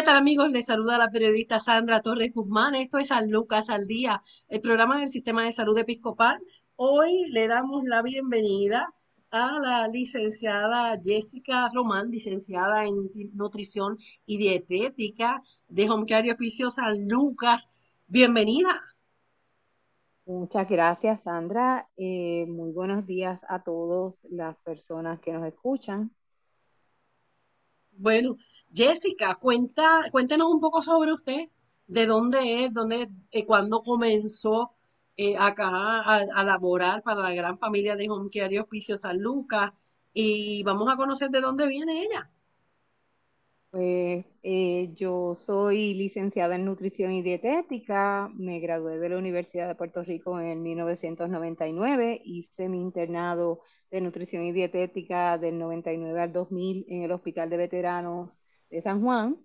¿Qué tal amigos? Les saluda la periodista Sandra Torres Guzmán. Esto es San Lucas al Día, el programa del Sistema de Salud Episcopal. Hoy le damos la bienvenida a la licenciada Jessica Román, licenciada en Nutrición y Dietética de Home Care y San Lucas. Bienvenida. Muchas gracias, Sandra. Eh, muy buenos días a todas las personas que nos escuchan. Bueno, Jessica, cuenta, cuéntenos un poco sobre usted, de dónde es, dónde, eh, cuándo comenzó eh, acá a, laborar para la gran familia de Home Care y Hospicio San Lucas y vamos a conocer de dónde viene ella. Pues eh, yo soy licenciada en nutrición y dietética, me gradué de la Universidad de Puerto Rico en 1999, hice mi internado de nutrición y dietética del 99 al 2000 en el Hospital de Veteranos de San Juan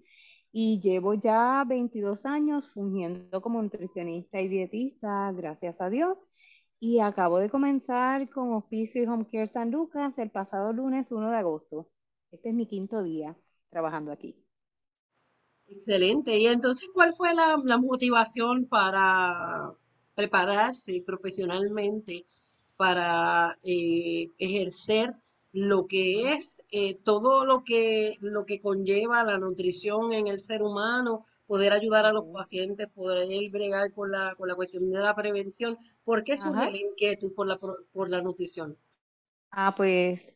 y llevo ya 22 años fungiendo como nutricionista y dietista, gracias a Dios. Y acabo de comenzar con Hospicio y Home Care San Lucas el pasado lunes 1 de agosto. Este es mi quinto día trabajando aquí. Excelente. Y entonces, ¿cuál fue la, la motivación para prepararse profesionalmente para eh, ejercer lo que es eh, todo lo que, lo que conlleva la nutrición en el ser humano, poder ayudar a los pacientes, poder bregar con la, con la cuestión de la prevención. ¿Por qué surge la inquietud por la, por la nutrición? Ah, pues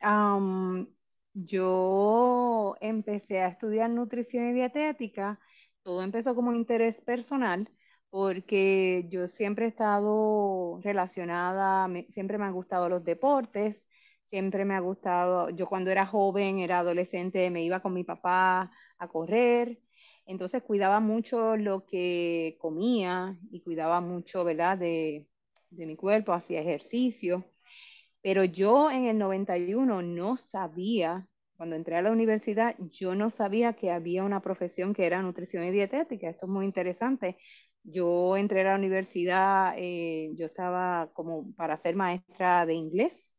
yo empecé a estudiar nutrición y dietética. Todo empezó como interés personal porque yo siempre he estado relacionada, siempre me han gustado los deportes, siempre me ha gustado, yo cuando era joven, era adolescente, me iba con mi papá a correr, entonces cuidaba mucho lo que comía y cuidaba mucho, ¿verdad?, de, de mi cuerpo, hacía ejercicio, pero yo en el 91 no sabía cuando entré a la universidad, yo no sabía que había una profesión que era nutrición y dietética. Esto es muy interesante yo entré a la universidad, eh, yo estaba como para ser maestra de inglés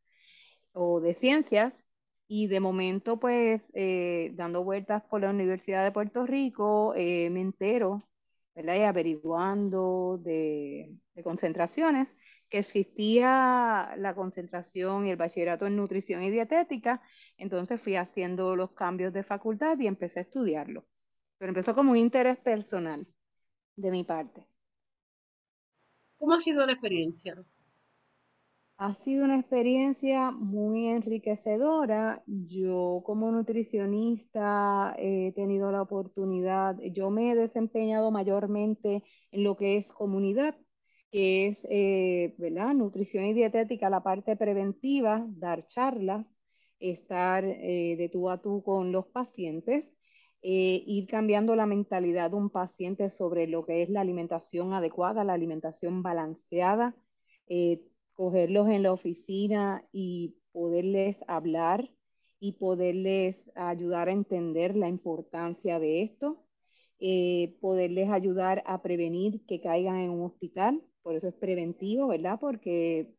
o de ciencias y de momento pues eh, dando vueltas por la Universidad de Puerto Rico eh, me entero, ¿verdad? Y averiguando de, de concentraciones que existía la concentración y el bachillerato en nutrición y dietética, entonces fui haciendo los cambios de facultad y empecé a estudiarlo. Pero empezó como un interés personal de mi parte. ¿Cómo ha sido la experiencia? Ha sido una experiencia muy enriquecedora. Yo como nutricionista he tenido la oportunidad, yo me he desempeñado mayormente en lo que es comunidad, que es, eh, ¿verdad? Nutrición y dietética, la parte preventiva, dar charlas, estar eh, de tú a tú con los pacientes eh, ir cambiando la mentalidad de un paciente sobre lo que es la alimentación adecuada, la alimentación balanceada, eh, cogerlos en la oficina y poderles hablar y poderles ayudar a entender la importancia de esto, eh, poderles ayudar a prevenir que caigan en un hospital, por eso es preventivo, ¿verdad? Porque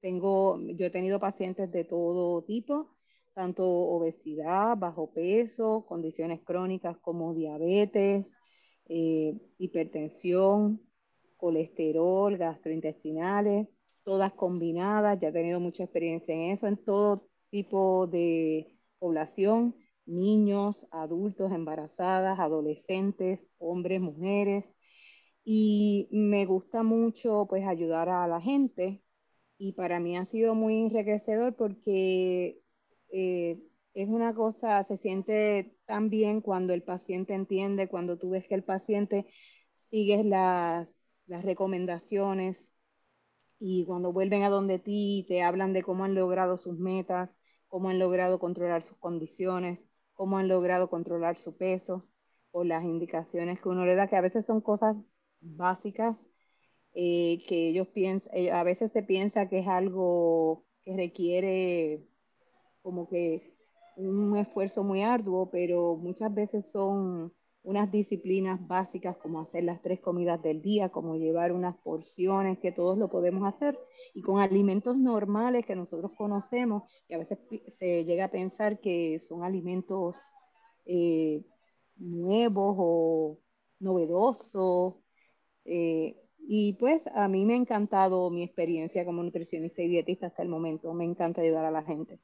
tengo, yo he tenido pacientes de todo tipo, tanto obesidad, bajo peso, condiciones crónicas como diabetes, eh, hipertensión, colesterol, gastrointestinales, todas combinadas, ya he tenido mucha experiencia en eso, en todo tipo de población, niños, adultos, embarazadas, adolescentes, hombres, mujeres, y me gusta mucho pues ayudar a la gente y para mí ha sido muy enriquecedor porque eh, es una cosa, se siente tan bien cuando el paciente entiende, cuando tú ves que el paciente sigue las, las recomendaciones y cuando vuelven a donde ti te hablan de cómo han logrado sus metas, cómo han logrado controlar sus condiciones, cómo han logrado controlar su peso o las indicaciones que uno le da, que a veces son cosas básicas eh, que ellos piensan, eh, a veces se piensa que es algo que requiere como que un esfuerzo muy arduo, pero muchas veces son unas disciplinas básicas como hacer las tres comidas del día, como llevar unas porciones que todos lo podemos hacer y con alimentos normales que nosotros conocemos y a veces se llega a pensar que son alimentos eh, nuevos o novedosos. Eh, y pues a mí me ha encantado mi experiencia como nutricionista y dietista hasta el momento. Me encanta ayudar a la gente.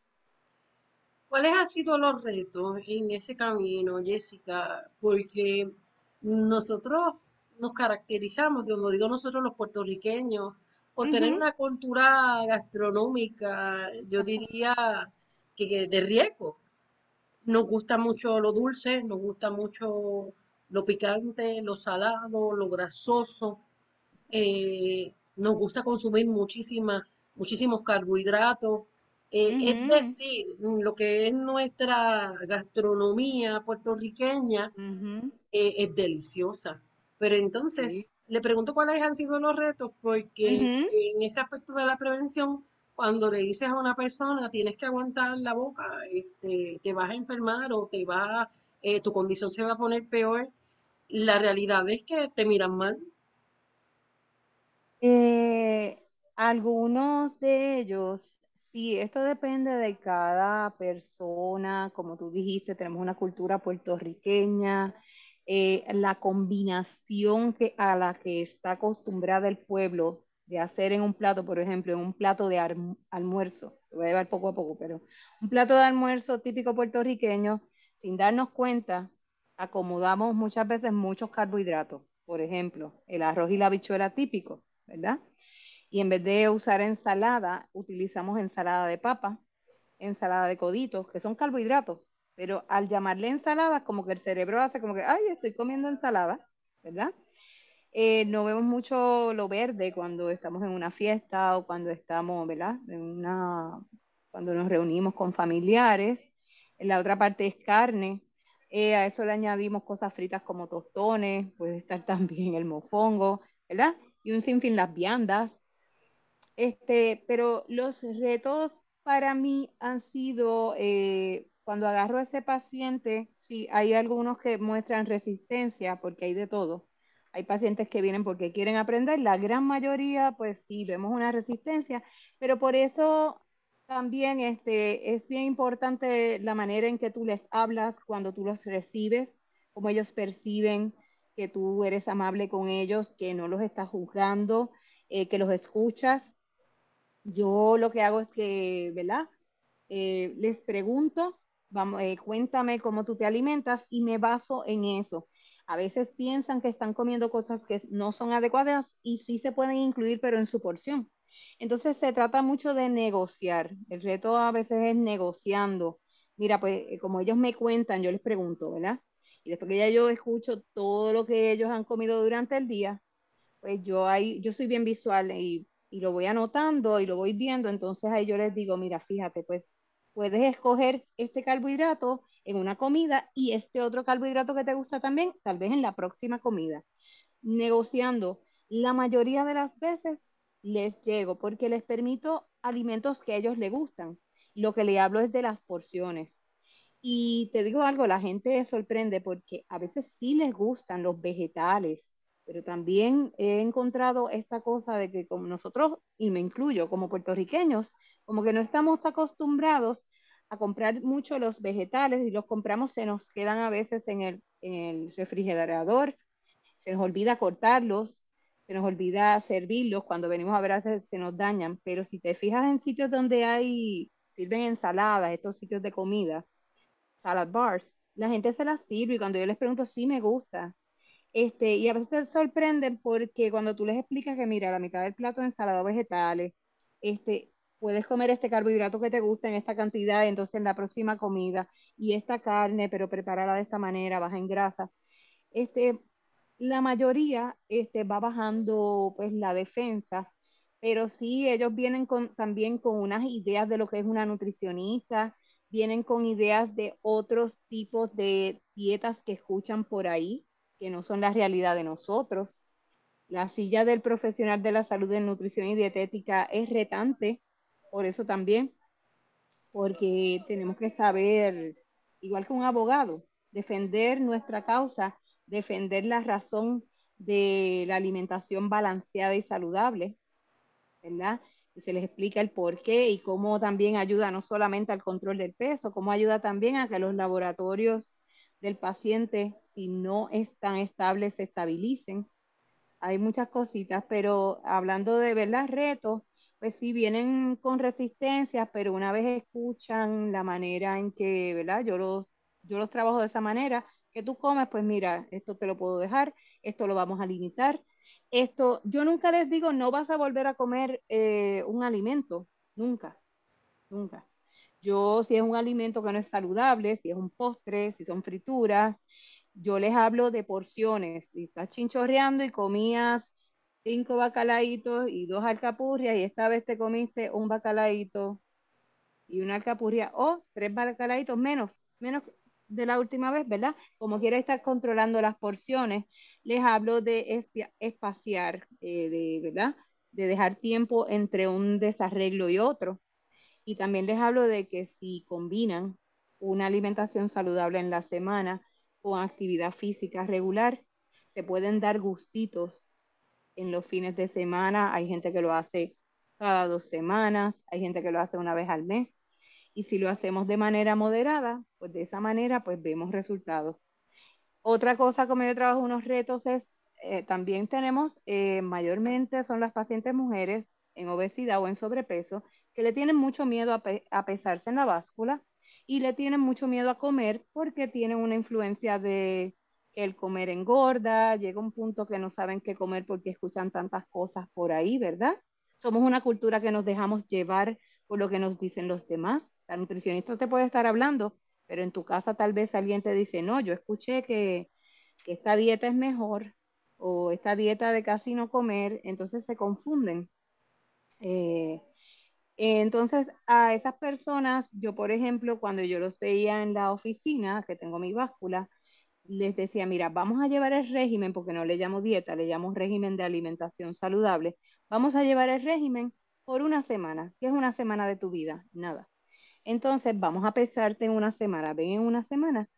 ¿Cuáles han sido los retos en ese camino, Jessica? Porque nosotros nos caracterizamos, como digo nosotros los puertorriqueños, por tener una cultura gastronómica, yo diría que, de riesgo. Nos gusta mucho lo dulce, nos gusta mucho lo picante, lo salado, lo grasoso. Eh, nos gusta consumir muchísimas, muchísimos carbohidratos. Eh, es decir, lo que es nuestra gastronomía puertorriqueña eh, es deliciosa. Pero entonces, le pregunto cuáles han sido los retos, porque en ese aspecto de la prevención, cuando le dices a una persona tienes que aguantar la boca, este, te vas a enfermar o te va, eh, tu condición se va a poner peor, la realidad es que te miran mal. algunos de ellos Sí, esto depende de cada persona. Como tú dijiste, tenemos una cultura puertorriqueña, eh, la combinación a la que está acostumbrada el pueblo de hacer en un plato, por ejemplo, en un plato de almuerzo, te voy a llevar poco a poco, pero un plato de almuerzo típico puertorriqueño, sin darnos cuenta, acomodamos muchas veces muchos carbohidratos. Por ejemplo, el arroz y la bichuela típico, ¿verdad? Y en vez de usar ensalada, utilizamos ensalada de papa, ensalada de coditos, que son carbohidratos. Pero al llamarle ensalada, como que el cerebro hace como que, ay, estoy comiendo ensalada, ¿verdad? Eh, no vemos mucho lo verde cuando estamos en una fiesta o cuando estamos, ¿verdad? Una, cuando nos reunimos con familiares. En la otra parte es carne. Eh, a eso le añadimos cosas fritas como tostones, puede estar también el mofongo, ¿verdad? Y un sinfín las viandas, este, pero los retos para mí han sido eh, cuando agarro a ese paciente, sí, hay algunos que muestran resistencia porque hay de todo. Hay pacientes que vienen porque quieren aprender, la gran mayoría, pues sí, vemos una resistencia, pero por eso también este, es bien importante la manera en que tú les hablas cuando tú los recibes, cómo ellos perciben que tú eres amable con ellos, que no los estás juzgando, eh, que los escuchas yo lo que hago es que, ¿verdad? Eh, les pregunto, vamos, eh, cuéntame cómo tú te alimentas y me baso en eso. A veces piensan que están comiendo cosas que no son adecuadas y sí se pueden incluir, pero en su porción. Entonces se trata mucho de negociar. El reto a veces es negociando. Mira, pues eh, como ellos me cuentan, yo les pregunto, ¿verdad? Y después que ya yo escucho todo lo que ellos han comido durante el día, pues yo ahí, yo soy bien visual y y lo voy anotando y lo voy viendo, entonces ahí yo les digo, mira, fíjate, pues puedes escoger este carbohidrato en una comida y este otro carbohidrato que te gusta también, tal vez en la próxima comida. Negociando, la mayoría de las veces les llego porque les permito alimentos que a ellos les gustan. Lo que le hablo es de las porciones. Y te digo algo, la gente sorprende porque a veces sí les gustan los vegetales, pero también he encontrado esta cosa de que como nosotros, y me incluyo como puertorriqueños, como que no estamos acostumbrados a comprar mucho los vegetales y los compramos, se nos quedan a veces en el, refrigerador, se nos olvida cortarlos, se nos olvida servirlos, cuando venimos a ver veces se nos dañan, pero si te fijas en sitios donde hay, sirven ensaladas, estos sitios de comida, salad bars, la gente se las sirve y cuando yo les pregunto, sí me gusta, este, y a veces se sorprenden porque cuando tú les explicas que, mira, la mitad del plato de ensalada vegetales, este, puedes comer este carbohidrato que te gusta en esta cantidad, entonces en la próxima comida, y esta carne, pero prepararla de esta manera, baja en grasa. Este, la mayoría este, va bajando pues la defensa, pero sí ellos vienen con, también con unas ideas de lo que es una nutricionista, vienen con ideas de otros tipos de dietas que escuchan por ahí, que no son la realidad de nosotros. La silla del profesional de la salud en nutrición y dietética es retante, por eso también, porque tenemos que saber, igual que un abogado, defender nuestra causa, defender la razón de la alimentación balanceada y saludable, ¿verdad? Se les explica el por qué y cómo también ayuda no solamente al control del peso, cómo ayuda también a que los laboratorios del paciente, si no están estables, se estabilicen. Hay muchas cositas, pero hablando de verdad retos, pues sí vienen con resistencias, pero una vez escuchan la manera en que, ¿verdad? Yo los, yo los trabajo de esa manera, que tú comes, pues mira, esto te lo puedo dejar, esto lo vamos a limitar. Esto, yo nunca les digo, no vas a volver a comer eh, un alimento, nunca, nunca. Yo, si es un alimento que no es saludable, si es un postre, si son frituras, yo les hablo de porciones. Si estás chinchorreando y comías cinco bacalaitos y dos alcapurrias y esta vez te comiste un bacalaito y una alcapurria o tres bacalaitos menos, menos de la última vez, ¿verdad? Como quiera estar controlando las porciones, les hablo de espaciar, eh, de, ¿verdad? De dejar tiempo entre un desarreglo y otro. Y también les hablo de que si combinan una alimentación saludable en la semana con actividad física regular, se pueden dar gustitos en los fines de semana. Hay gente que lo hace cada dos semanas, hay gente que lo hace una vez al mes. Y si lo hacemos de manera moderada, pues de esa manera pues vemos resultados. Otra cosa como yo trabajo unos retos es, eh, también tenemos, eh, mayormente son las pacientes mujeres en obesidad o en sobrepeso, que le tienen mucho miedo a, pesarse en la báscula y le tienen mucho miedo a comer porque tienen una influencia de que el comer engorda, llega un punto que no saben qué comer porque escuchan tantas cosas por ahí, ¿verdad? Somos una cultura que nos dejamos llevar por lo que nos dicen los demás la nutricionista te puede estar hablando, pero en tu casa tal vez alguien te dice, no, yo escuché que, esta dieta es mejor o esta dieta de casi no comer, entonces se confunden. Eh, entonces, a esas personas, yo por ejemplo, cuando yo los veía en la oficina, que tengo mi báscula, les decía, mira, vamos a llevar el régimen, porque no le llamo dieta, le llamo régimen de alimentación saludable, vamos a llevar el régimen por una semana. ¿Qué es una semana de tu vida? Nada. Entonces, vamos a pesarte en una semana, ven en una semana.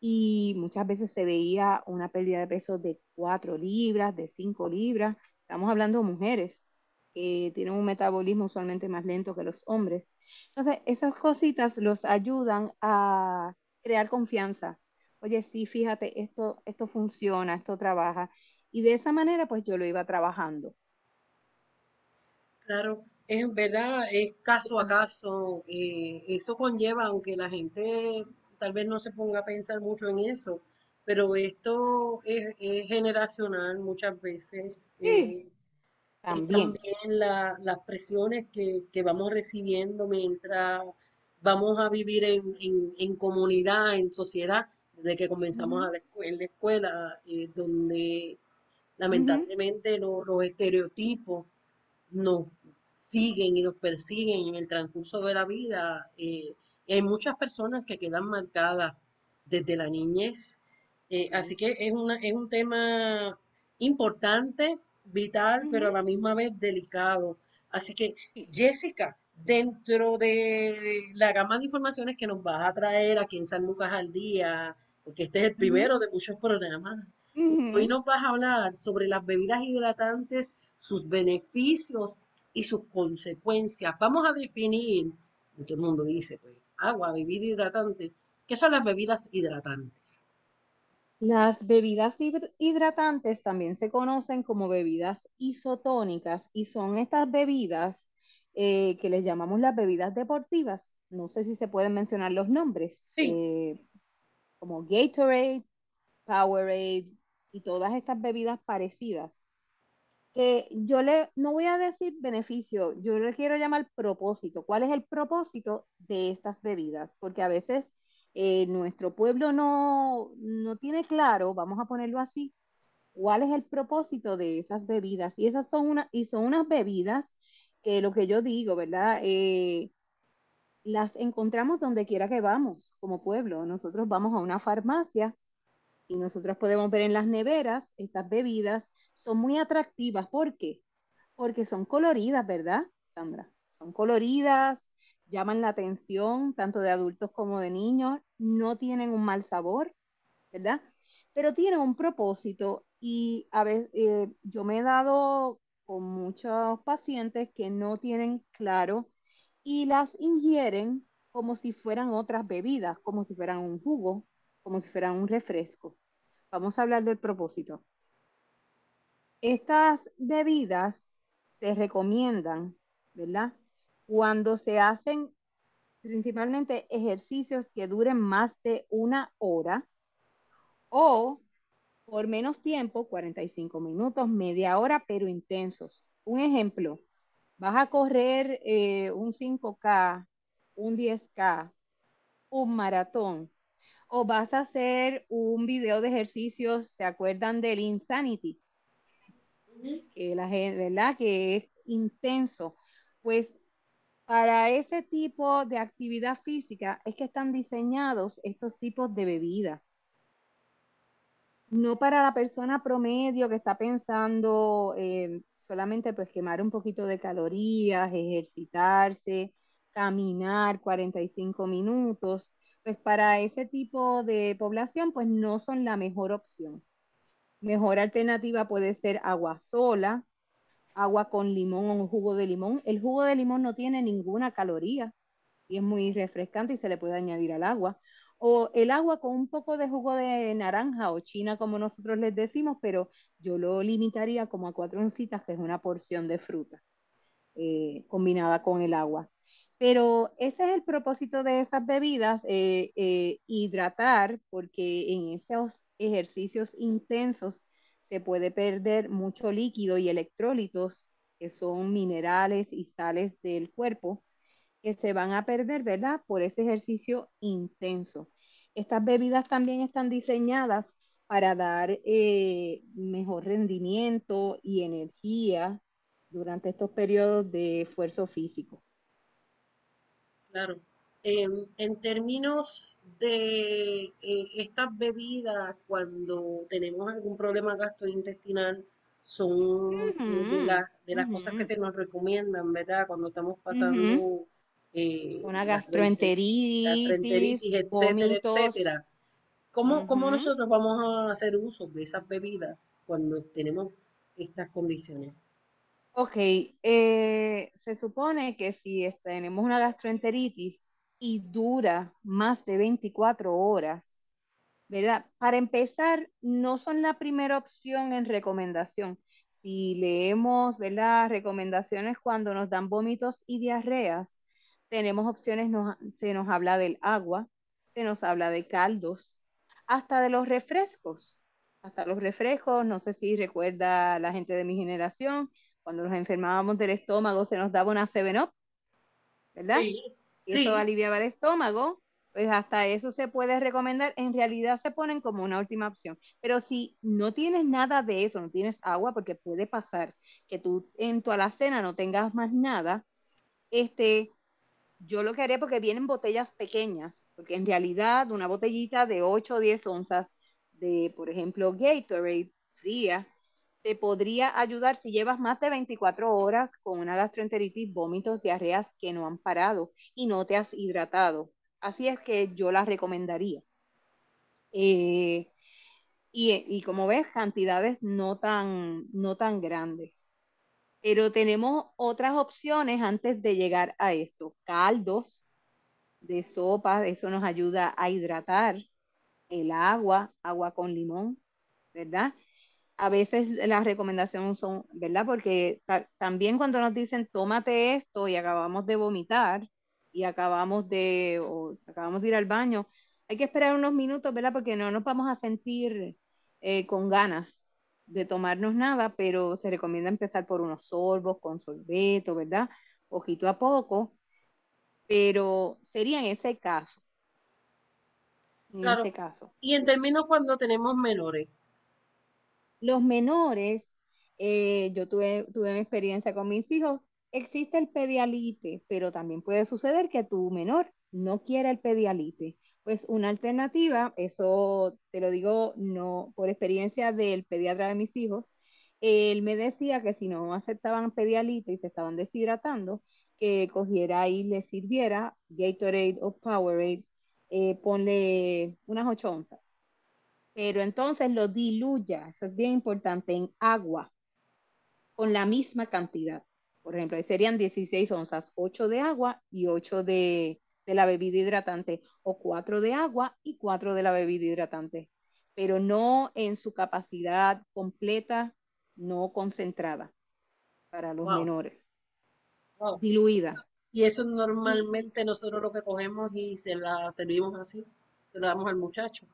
Y muchas veces se veía una pérdida de peso de 4 libras, de 5 libras. Estamos hablando de mujeres que tienen un metabolismo usualmente más lento que los hombres. Entonces, esas cositas los ayudan a crear confianza. Oye, sí, fíjate, esto, esto funciona, esto trabaja. Y de esa manera, pues yo lo iba trabajando. Claro, es verdad, es caso a caso. Eh, eso conlleva, aunque la gente tal vez no se ponga a pensar mucho en eso, pero esto es, generacional muchas veces. Eh, también, las presiones que, vamos recibiendo mientras vamos a vivir en, comunidad, en sociedad, desde que comenzamos a la escuela, en la escuela, eh, donde lamentablemente los estereotipos nos siguen y nos persiguen en el transcurso de la vida. Eh, hay muchas personas que quedan marcadas desde la niñez. Eh, así que es, una, es un tema importante, vital, pero a la misma vez delicado. Así que, Jessica, dentro de la gama de informaciones que nos vas a traer aquí en San Lucas al día, porque este es el primero de muchos programas, hoy nos vas a hablar sobre las bebidas hidratantes, sus beneficios y sus consecuencias. Vamos a definir, todo el mundo dice, pues, agua, bebida hidratante. ¿Qué son las bebidas hidratantes? Las bebidas hidratantes también se conocen como bebidas isotónicas y son estas bebidas eh, que les llamamos las bebidas deportivas. No sé si se pueden mencionar los nombres. Sí. Eh, como Gatorade, Powerade y todas estas bebidas parecidas yo le, no voy a decir beneficio, yo le quiero llamar propósito. ¿Cuál es el propósito de estas bebidas? Porque a veces eh, nuestro pueblo no, no tiene claro, vamos a ponerlo así, ¿Cuál es el propósito de esas bebidas? Y esas son una, y son unas bebidas que lo que yo digo, ¿verdad? Eh, las encontramos donde quiera que vamos, como pueblo. Nosotros vamos a una farmacia y nosotros podemos ver en las neveras estas bebidas son muy atractivas. ¿Por qué? Porque son coloridas, ¿verdad, Sandra? Son coloridas, llaman la atención tanto de adultos como de niños, no tienen un mal sabor, ¿verdad? Pero tienen un propósito y a veces eh, yo me he dado con muchos pacientes que no tienen claro y las ingieren como si fueran otras bebidas, como si fueran un jugo, como si fueran un refresco. Vamos a hablar del propósito. Estas bebidas se recomiendan, ¿verdad? Cuando se hacen principalmente ejercicios que duren más de una hora o por menos tiempo, 45 minutos, media hora, pero intensos. Un ejemplo, vas a correr eh, un 5K, un 10K, un maratón, o vas a hacer un video de ejercicios, ¿se acuerdan del Insanity? Que la gente, ¿verdad? Que es intenso. Pues para ese tipo de actividad física es que están diseñados estos tipos de bebidas no para la persona promedio que está pensando eh, solamente pues quemar un poquito de calorías, ejercitarse, caminar 45 minutos, pues para ese tipo de población pues no son la mejor opción. Mejor alternativa puede ser agua sola, agua con limón o un jugo de limón. El jugo de limón no tiene ninguna caloría y es muy refrescante y se le puede añadir al agua o el agua con un poco de jugo de naranja o china, como nosotros les decimos, pero yo lo limitaría como a cuatro oncitas, que es una porción de fruta eh, combinada con el agua. Pero ese es el propósito de esas bebidas, eh, eh, hidratar, porque en esos ejercicios intensos se puede perder mucho líquido y electrolitos, que son minerales y sales del cuerpo que se van a perder, ¿verdad? Por ese ejercicio intenso. Estas bebidas también están diseñadas para dar eh, mejor rendimiento y energía durante estos periodos de esfuerzo físico. Claro. Em, en términos de eh, estas bebidas, cuando tenemos algún problema gastrointestinal, son de, de, las cosas que se nos recomiendan, ¿verdad? Cuando estamos pasando eh, una gastroenteritis, etcétera, etcétera. ¿Cómo, ¿Cómo, nosotros vamos a hacer uso de esas bebidas cuando tenemos estas condiciones? Ok, eh, se supone que si tenemos una gastroenteritis y dura más de 24 horas, ¿verdad? Para empezar, no son la primera opción en recomendación. Si leemos, ¿verdad? Recomendaciones cuando nos dan vómitos y diarreas, tenemos opciones, se nos habla del agua, se nos habla de caldos, hasta de los refrescos, hasta los refrescos, no sé si recuerda la gente de mi generación, cuando nos enfermábamos del estómago se nos daba una 7-Up, ¿verdad? Sí, y eso aliviaba el estómago, pues hasta eso se puede recomendar, en realidad se ponen como una última opción, pero si no tienes nada de eso, no tienes agua, porque puede pasar que tú en tu alacena no tengas más nada, este, yo lo que haré porque vienen botellas pequeñas, porque en realidad una botellita de 8 o 10 onzas de, por ejemplo, Gatorade fría, te podría ayudar si llevas más de 24 horas con una gastroenteritis, vómitos, diarreas que no han parado y no te has hidratado. Así es que yo las recomendaría. Eh, y, como ves, cantidades no tan, no tan grandes. Pero tenemos otras opciones antes de llegar a esto. Caldos de sopa, eso nos ayuda a hidratar. El agua, agua con limón, ¿verdad? A veces las recomendaciones son, ¿verdad? Porque también cuando nos dicen tómate esto y acabamos de vomitar y acabamos de, acabamos de ir al baño, hay que esperar unos minutos, ¿verdad? Porque no nos vamos a sentir eh, con ganas de tomarnos nada, pero se recomienda empezar por unos sorbos con sorbeto, ¿verdad? Poquito a poco, pero sería en ese caso. En ese caso. Y en términos cuando tenemos menores, Los menores, eh, yo tuve, tuve experiencia con mis hijos, existe el pedialite, pero también puede suceder que tu menor no quiera el pedialite. Pues una alternativa, eso te lo digo no por experiencia del pediatra de mis hijos, él me decía que si no aceptaban pedialite y se estaban deshidratando, que cogiera y le sirviera Gatorade o Powerade, eh, ponle unas 8 onzas. Pero entonces lo diluya, eso es bien importante, en agua, con la misma cantidad. Por ejemplo, serían 16 onzas, 8 de agua y 8 de, de la bebida hidratante, o 4 de agua y 4 de la bebida hidratante, pero no en su capacidad completa, no concentrada para los menores diluida. Y eso normalmente nosotros lo que cogemos y se la servimos así, se la damos al muchacho.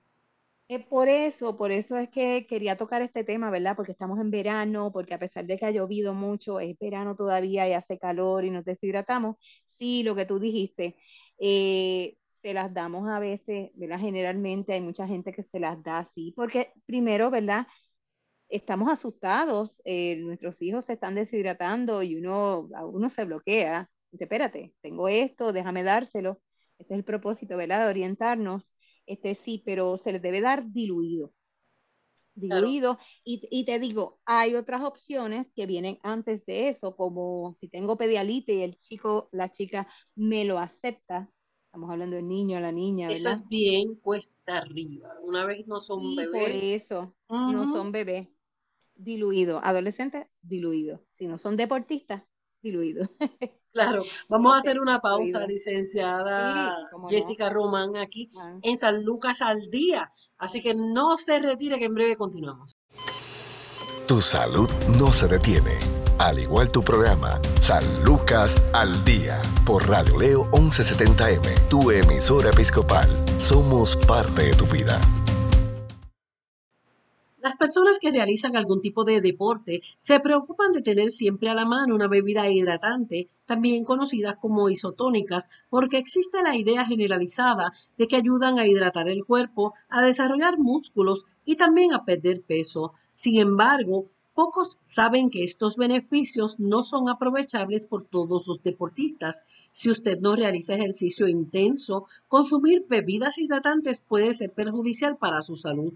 Por eso, por eso es que quería tocar este tema, ¿verdad? Porque estamos en verano, porque a pesar de que ha llovido mucho, es verano todavía y hace calor y nos deshidratamos. Sí, lo que tú dijiste, eh, se las damos a veces, ¿verdad? Generalmente hay mucha gente que se las da así, porque primero, ¿verdad? estamos asustados, eh, nuestros hijos se están deshidratando y uno, uno se bloquea. Dice, espérate, tengo esto, déjame dárselo. Ese es el propósito, ¿verdad? De orientarnos. Este sí, pero se les debe dar diluido. Diluido. Y, y, te digo, hay otras opciones que vienen antes de eso, como si tengo pedialite y el chico, la chica me lo acepta. Estamos hablando del niño, la niña. ¿verdad? Eso es bien cuesta arriba. Una vez no son bebés. Por eso, no son bebés diluido. Adolescentes, diluido. Si no son deportistas, diluido. Claro, vamos a hacer una pausa, licenciada Jessica Román, aquí ah. en San Lucas al día. Así que no se retire, que en breve continuamos. Tu salud no se detiene. Al igual tu programa, San Lucas al día, por Radio Leo 1170M, tu emisora episcopal. Somos parte de tu vida. Las personas que realizan algún tipo de deporte se preocupan de tener siempre a la mano una bebida hidratante, también conocidas como isotónicas, porque existe la idea generalizada de que ayudan a hidratar el cuerpo, a desarrollar músculos y también a perder peso. Sin embargo, Pocos saben que estos beneficios no son aprovechables por todos los deportistas. Si usted no realiza ejercicio intenso, consumir bebidas hidratantes puede ser perjudicial para su salud.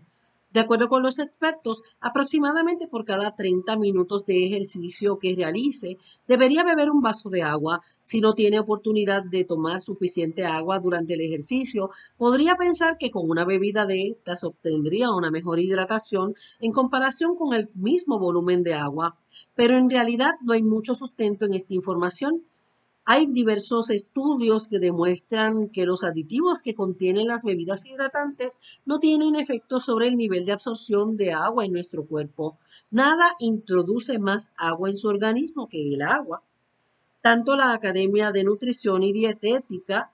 De acuerdo con los expertos, aproximadamente por cada 30 minutos de ejercicio que realice, debería beber un vaso de agua. Si no tiene oportunidad de tomar suficiente agua durante el ejercicio, podría pensar que con una bebida de estas obtendría una mejor hidratación en comparación con el mismo volumen de agua. Pero en realidad no hay mucho sustento en esta información hay diversos estudios que demuestran que los aditivos que contienen las bebidas hidratantes no tienen efecto sobre el nivel de absorción de agua en nuestro cuerpo. Nada introduce más agua en su organismo que el agua. Tanto la Academia de Nutrición y Dietética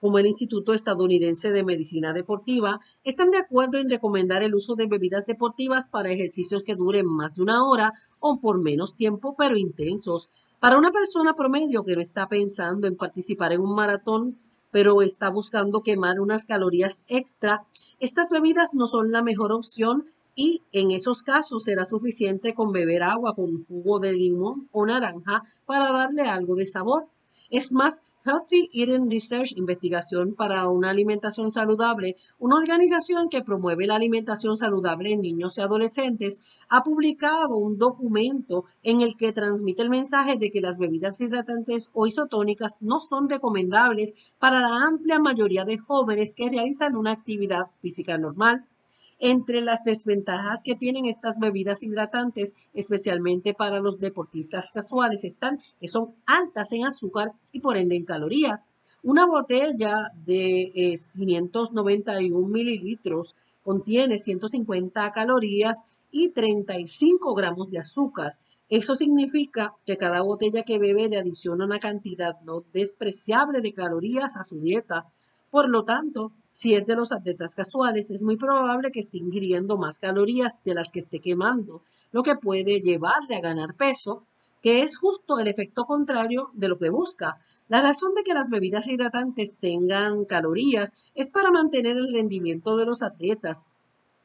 como el Instituto Estadounidense de Medicina Deportiva, están de acuerdo en recomendar el uso de bebidas deportivas para ejercicios que duren más de una hora o por menos tiempo, pero intensos. Para una persona promedio que no está pensando en participar en un maratón, pero está buscando quemar unas calorías extra, estas bebidas no son la mejor opción y en esos casos será suficiente con beber agua con jugo de limón o naranja para darle algo de sabor. Es más, Healthy Eating Research, investigación para una alimentación saludable, una organización que promueve la alimentación saludable en niños y adolescentes, ha publicado un documento en el que transmite el mensaje de que las bebidas hidratantes o isotónicas no son recomendables para la amplia mayoría de jóvenes que realizan una actividad física normal. Entre las desventajas que tienen estas bebidas hidratantes, especialmente para los deportistas casuales, están que son altas en azúcar y por ende en calorías. Una botella de 591 eh, mililitros contiene 150 calorías y 35 gramos de azúcar. Eso significa que cada botella que bebe le adiciona una cantidad no despreciable de calorías a su dieta. Por lo tanto, si es de los atletas casuales, es muy probable que esté ingiriendo más calorías de las que esté quemando, lo que puede llevarle a ganar peso, que es justo el efecto contrario de lo que busca. La razón de que las bebidas hidratantes tengan calorías es para mantener el rendimiento de los atletas,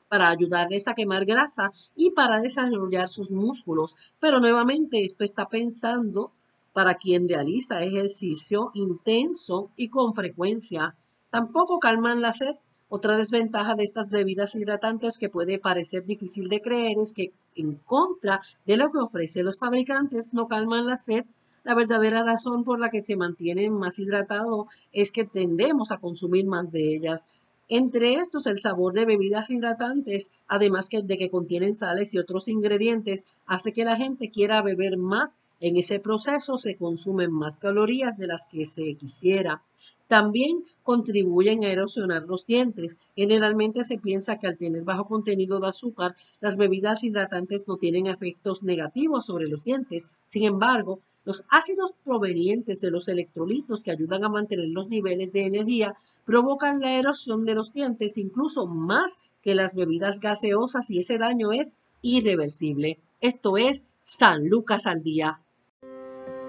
para ayudarles a quemar grasa y para desarrollar sus músculos. Pero nuevamente esto está pensando para quien realiza ejercicio intenso y con frecuencia. Tampoco calman la sed. Otra desventaja de estas bebidas hidratantes que puede parecer difícil de creer es que en contra de lo que ofrecen los fabricantes no calman la sed. La verdadera razón por la que se mantienen más hidratados es que tendemos a consumir más de ellas. Entre estos, el sabor de bebidas hidratantes, además de que contienen sales y otros ingredientes, hace que la gente quiera beber más. En ese proceso se consumen más calorías de las que se quisiera. También contribuyen a erosionar los dientes. Generalmente se piensa que al tener bajo contenido de azúcar, las bebidas hidratantes no tienen efectos negativos sobre los dientes. Sin embargo, los ácidos provenientes de los electrolitos que ayudan a mantener los niveles de energía provocan la erosión de los dientes incluso más que las bebidas gaseosas y ese daño es irreversible. Esto es San Lucas al día.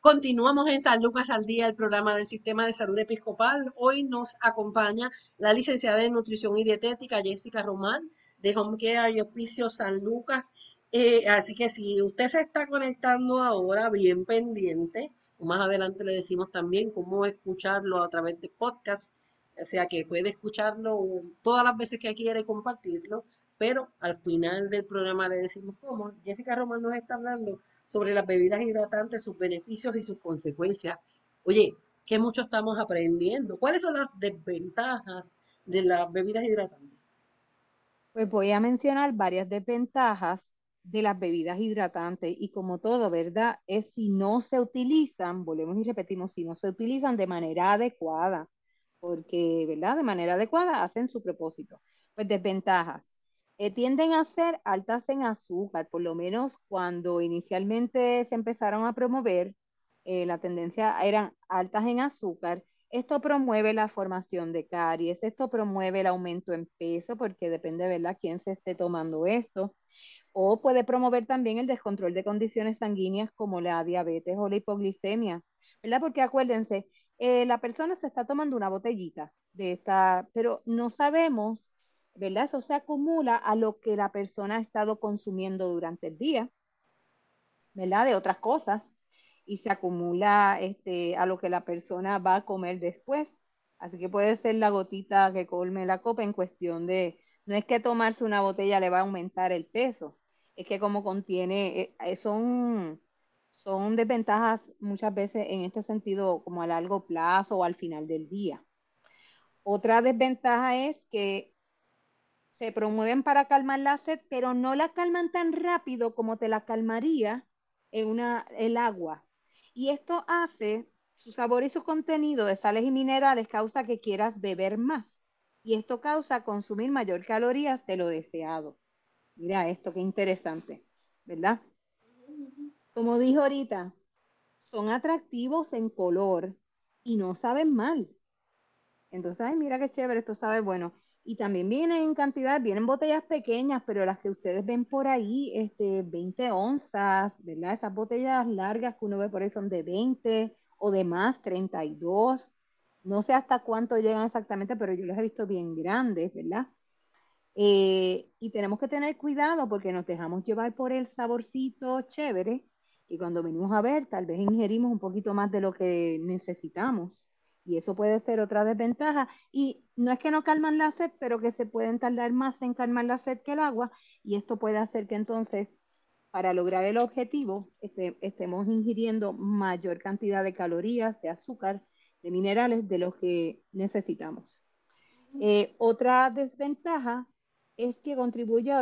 Continuamos en San Lucas al Día, el programa del Sistema de Salud Episcopal. Hoy nos acompaña la licenciada en Nutrición y Dietética Jessica Román de Home Care y Hospicio San Lucas. Eh, así que si usted se está conectando ahora, bien pendiente, más adelante le decimos también cómo escucharlo a través de podcast, o sea que puede escucharlo todas las veces que quiere compartirlo, pero al final del programa le decimos cómo. Jessica Román nos está hablando sobre las bebidas hidratantes, sus beneficios y sus consecuencias. Oye, ¿qué mucho estamos aprendiendo? ¿Cuáles son las desventajas de las bebidas hidratantes? Pues voy a mencionar varias desventajas de las bebidas hidratantes y como todo, ¿verdad? Es si no se utilizan, volvemos y repetimos, si no se utilizan de manera adecuada, porque, ¿verdad? De manera adecuada hacen su propósito. Pues desventajas. Eh, tienden a ser altas en azúcar, por lo menos cuando inicialmente se empezaron a promover, eh, la tendencia eran altas en azúcar. Esto promueve la formación de caries, esto promueve el aumento en peso, porque depende, ¿verdad?, quién se esté tomando esto. O puede promover también el descontrol de condiciones sanguíneas como la diabetes o la hipoglicemia, ¿verdad? Porque acuérdense, eh, la persona se está tomando una botellita de esta, pero no sabemos ¿verdad? Eso se acumula a lo que la persona ha estado consumiendo durante el día, ¿verdad? De otras cosas, y se acumula este, a lo que la persona va a comer después. Así que puede ser la gotita que colme la copa en cuestión de, no es que tomarse una botella le va a aumentar el peso, es que como contiene, eh, eh, son, son desventajas muchas veces en este sentido como a largo plazo o al final del día. Otra desventaja es que se promueven para calmar la sed, pero no la calman tan rápido como te la calmaría una, el agua. Y esto hace, su sabor y su contenido de sales y minerales causa que quieras beber más. Y esto causa consumir mayor calorías de lo deseado. Mira esto, qué interesante, ¿verdad? Como dijo ahorita, son atractivos en color y no saben mal. Entonces, ay, mira qué chévere, esto sabe bueno. Y también vienen en cantidad, vienen botellas pequeñas, pero las que ustedes ven por ahí, este, 20 onzas, ¿verdad? Esas botellas largas que uno ve por ahí son de 20 o de más, 32. No sé hasta cuánto llegan exactamente, pero yo las he visto bien grandes, ¿verdad? Eh, y tenemos que tener cuidado porque nos dejamos llevar por el saborcito chévere y cuando venimos a ver, tal vez ingerimos un poquito más de lo que necesitamos. Y eso puede ser otra desventaja. Y no es que no calman la sed, pero que se pueden tardar más en calmar la sed que el agua. Y esto puede hacer que entonces, para lograr el objetivo, este, estemos ingiriendo mayor cantidad de calorías, de azúcar, de minerales de los que necesitamos. Eh, otra desventaja es que contribuye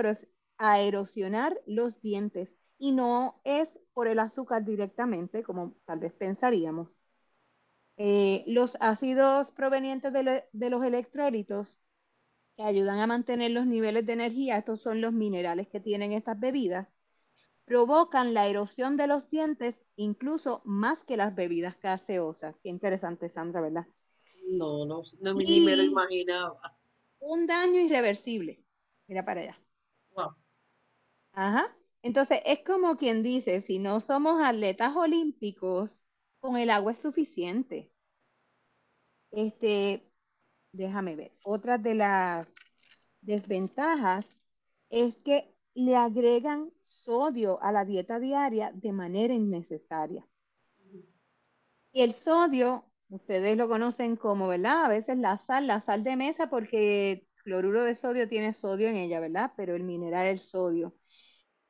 a erosionar los dientes y no es por el azúcar directamente, como tal vez pensaríamos, eh, los ácidos provenientes de, los electrolitos que ayudan a mantener los niveles de energía, estos son los minerales que tienen estas bebidas, provocan la erosión de los dientes incluso más que las bebidas gaseosas. Qué interesante, Sandra, ¿verdad? No, no, no ni me lo imaginaba. Un daño irreversible. Mira para allá. Wow. Ajá. Entonces, es como quien dice, si no somos atletas olímpicos, con el agua es suficiente. Este, déjame ver. Otra de las desventajas es que le agregan sodio a la dieta diaria de manera innecesaria. Y el sodio, ustedes lo conocen como, ¿verdad? A veces la sal, la sal de mesa, porque cloruro de sodio tiene sodio en ella, ¿verdad? Pero el mineral, el sodio,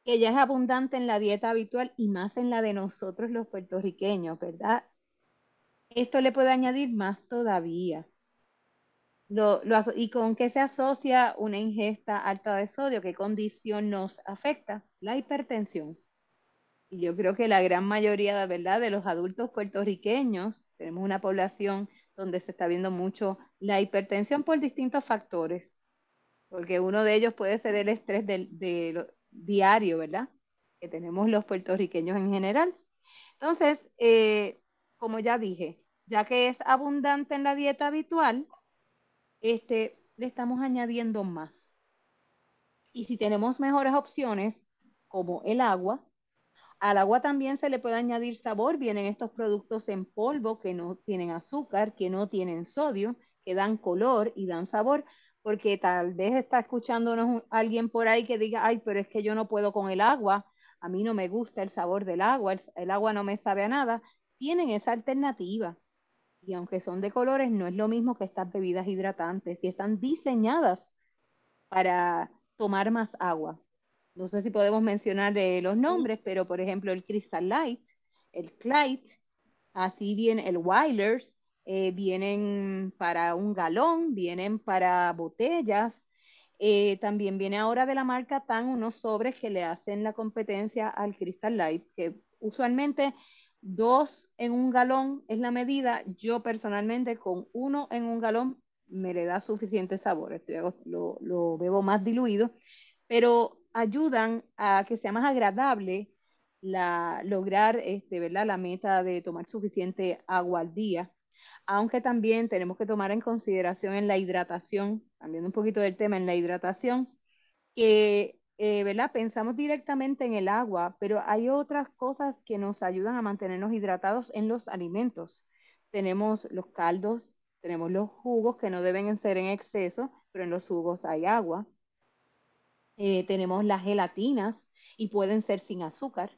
que ya es abundante en la dieta habitual y más en la de nosotros los puertorriqueños, ¿verdad? Esto le puede añadir más todavía. ¿Y con qué se asocia una ingesta alta de sodio? ¿Qué condición nos afecta? La hipertensión. Y yo creo que la gran mayoría, ¿verdad?, de los adultos puertorriqueños, tenemos una población donde se está viendo mucho la hipertensión por distintos factores, porque uno de ellos puede ser el estrés de, diario, ¿verdad?, que tenemos los puertorriqueños en general. Entonces, eh, como ya dije, ya que es abundante en la dieta habitual, este, le estamos añadiendo más. Y si tenemos mejores opciones, como el agua, al agua también se le puede añadir sabor. Vienen estos productos en polvo que no tienen azúcar, que no tienen sodio, que dan color y dan sabor, porque tal vez está escuchándonos alguien por ahí que diga, ay, pero es que yo no puedo con el agua, a mí no me gusta el sabor del agua, el agua no me sabe a nada. Tienen esa alternativa y aunque son de colores, no es lo mismo que estas bebidas hidratantes y están diseñadas para tomar más agua. No sé si podemos mencionar eh, los nombres, pero por ejemplo el Crystal Light, el Clyde, así bien el Wilders, eh, vienen para un galón, vienen para botellas. Eh, también viene ahora de la marca TAN unos sobres que le hacen la competencia al Crystal Light, que usualmente dos en un galón es la medida. Yo personalmente con uno en un galón me le da suficiente sabor. lo, bebo más diluido, pero ayudan a que sea más agradable lograr este, la meta de tomar suficiente agua al día. Aunque también tenemos que tomar en consideración en la hidratación, cambiando un poquito del tema, en la hidratación, que eh, ¿verdad? Pensamos directamente en el agua, pero hay otras cosas que nos ayudan a mantenernos hidratados en los alimentos. Tenemos los caldos, tenemos los jugos que no deben ser en exceso, pero en los jugos hay agua. Eh, tenemos las gelatinas y pueden ser sin azúcar.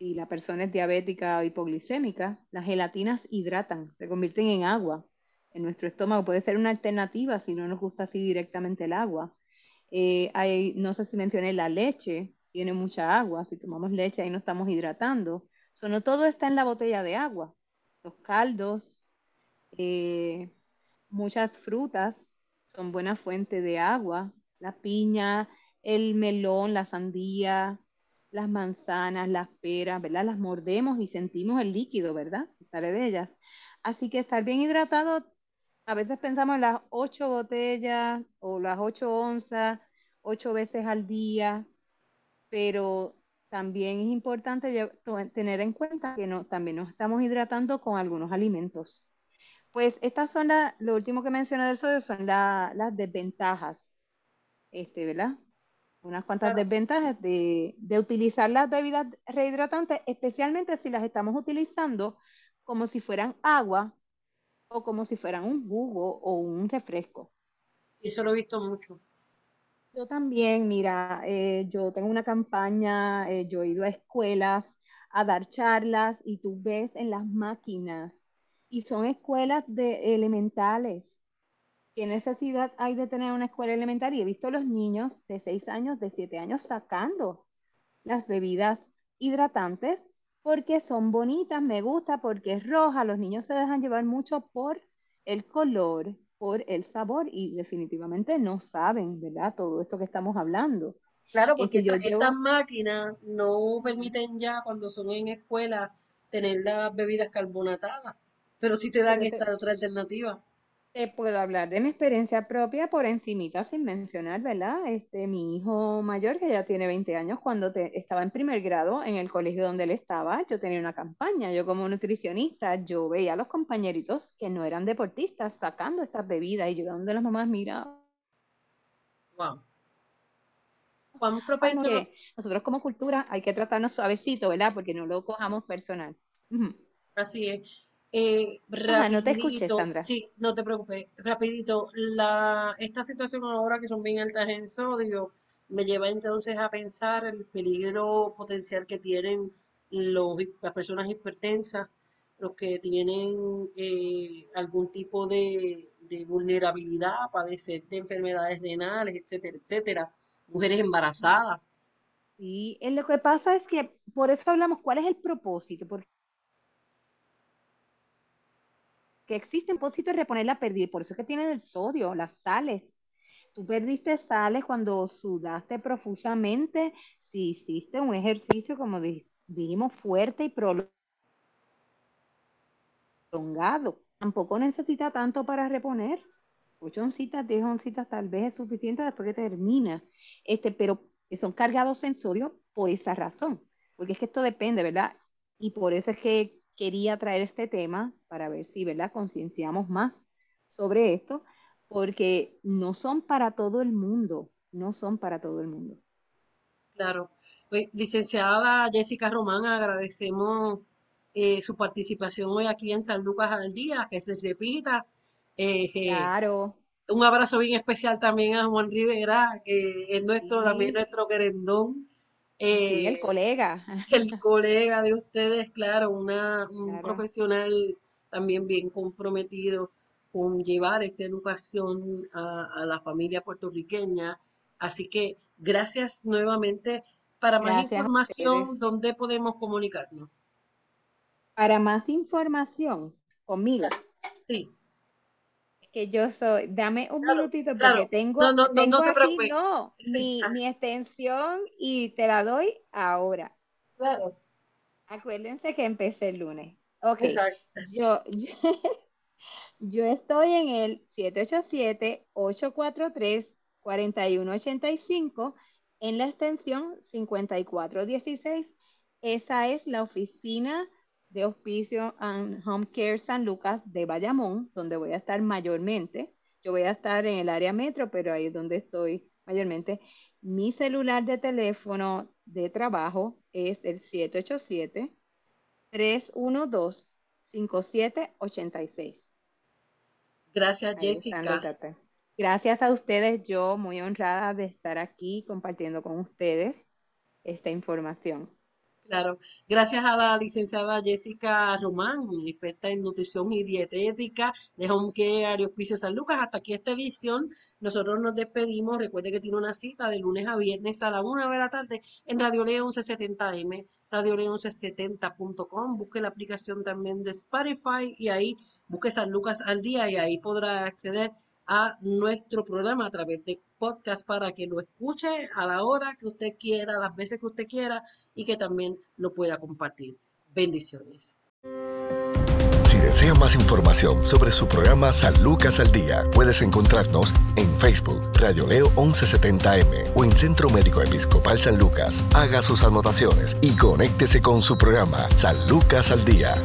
Si la persona es diabética o hipoglicémica, las gelatinas hidratan, se convierten en agua en nuestro estómago. Puede ser una alternativa si no nos gusta así directamente el agua. Eh, hay, no sé si mencioné la leche, tiene mucha agua, si tomamos leche ahí no estamos hidratando. So, no todo está en la botella de agua. Los caldos, eh, muchas frutas son buena fuente de agua. La piña, el melón, la sandía, las manzanas, las peras, ¿verdad? Las mordemos y sentimos el líquido, ¿verdad? Que sale de ellas. Así que estar bien hidratado a veces pensamos en las ocho botellas o las ocho onzas, ocho veces al día, pero también es importante tener en cuenta que no, también nos estamos hidratando con algunos alimentos. Pues estas son las, lo último que mencioné del sodio son las desventajas, este, ¿verdad? Unas cuantas desventajas de, de utilizar las bebidas rehidratantes, especialmente si las estamos utilizando como si fueran agua o como si fueran un jugo o un refresco. Eso lo he visto mucho. Yo también, mira, eh, yo tengo una campaña, eh, yo he ido a escuelas a dar charlas y tú ves en las máquinas y son escuelas de elementales. ¿Qué necesidad hay de tener una escuela elemental? Y he visto a los niños de 6 años, de 7 años sacando las bebidas hidratantes porque son bonitas, me gusta porque es roja, los niños se dejan llevar mucho por el color, por el sabor y definitivamente no saben, ¿verdad? Todo esto que estamos hablando. Claro, porque estas máquinas no permiten ya cuando son en escuela tener las bebidas carbonatadas, pero sí te dan esta otra alternativa. Te puedo hablar de mi experiencia propia por encimita sin mencionar, ¿verdad? Este, mi hijo mayor, que ya tiene 20 años, cuando te, estaba en primer grado en el colegio donde él estaba, yo tenía una campaña. Yo como nutricionista, yo veía a los compañeritos que no eran deportistas sacando estas bebidas y yo donde las mamás mira. Wow. Juan profesor. nosotros como cultura hay que tratarnos suavecito, ¿verdad? Porque no lo cojamos personal. Así es. Eh, no te escuches, Sandra. Sí, no te preocupes. Rapidito, la, esta situación ahora que son bien altas en sodio me lleva entonces a pensar el peligro potencial que tienen los, las personas hipertensas, los que tienen eh, algún tipo de, de vulnerabilidad a padecer de enfermedades renales, etcétera, etcétera. Mujeres embarazadas. Y lo que pasa es que por eso hablamos cuál es el propósito, porque que existe un propósito de reponer la pérdida, por eso es que tienen el sodio, las sales. Tú perdiste sales cuando sudaste profusamente, si hiciste un ejercicio, como dijimos, fuerte y prolongado. Tampoco necesita tanto para reponer. Ocho oncitas, diez oncitas tal vez es suficiente después que termina. Este, pero son cargados en sodio por esa razón. Porque es que esto depende, ¿verdad? Y por eso es que quería traer este tema para ver si, ¿verdad?, concienciamos más sobre esto, porque no son para todo el mundo, no son para todo el mundo. Claro. Licenciada Jessica Román, agradecemos eh, su participación hoy aquí en Salducas al Día, que se repita. Eh, eh, claro. Un abrazo bien especial también a Juan Rivera, que es nuestro, también nuestro querendón sí, el eh, colega. El colega de ustedes, claro, una, un profesional también bien comprometido con llevar esta educación a, la familia puertorriqueña. Así que gracias nuevamente. Para más información, ¿dónde podemos comunicarnos? Para más información, conmigo. Sí que yo soy, dame un minutito porque tengo, no, no, tengo aquí, no, mi, mi, extensión y te la doy ahora. Claro. Acuérdense que empecé el lunes. Ok. Yo, yo, estoy en el 787-843-4185 en la extensión 5416. Esa es la oficina de Hospicio and Home Care San Lucas de Bayamón, donde voy a estar mayormente. Yo voy a estar en el área metro, pero ahí es donde estoy mayormente. Mi celular de teléfono de trabajo es el 787-312-5786. Gracias, Jessica. Gracias a ustedes, yo muy honrada de estar aquí compartiendo con ustedes esta información. Claro, gracias a la licenciada Jessica Román, experta en nutrición y dietética de Home Care y San Lucas. Hasta aquí esta edición. Nosotros nos despedimos. Recuerde que tiene una cita de lunes a viernes a la una de la tarde en Radio León 1170M, radioleón1170.com. Busque la aplicación también de Spotify y ahí busque San Lucas al día y ahí podrá acceder a nuestro programa a través de podcast para que lo escuche a la hora que usted quiera, las veces que usted quiera y que también lo pueda compartir. Bendiciones. Si desea más información sobre su programa San Lucas al Día, puedes encontrarnos en Facebook, Radio Leo 1170M o en Centro Médico Episcopal San Lucas. Haga sus anotaciones y conéctese con su programa San Lucas al Día.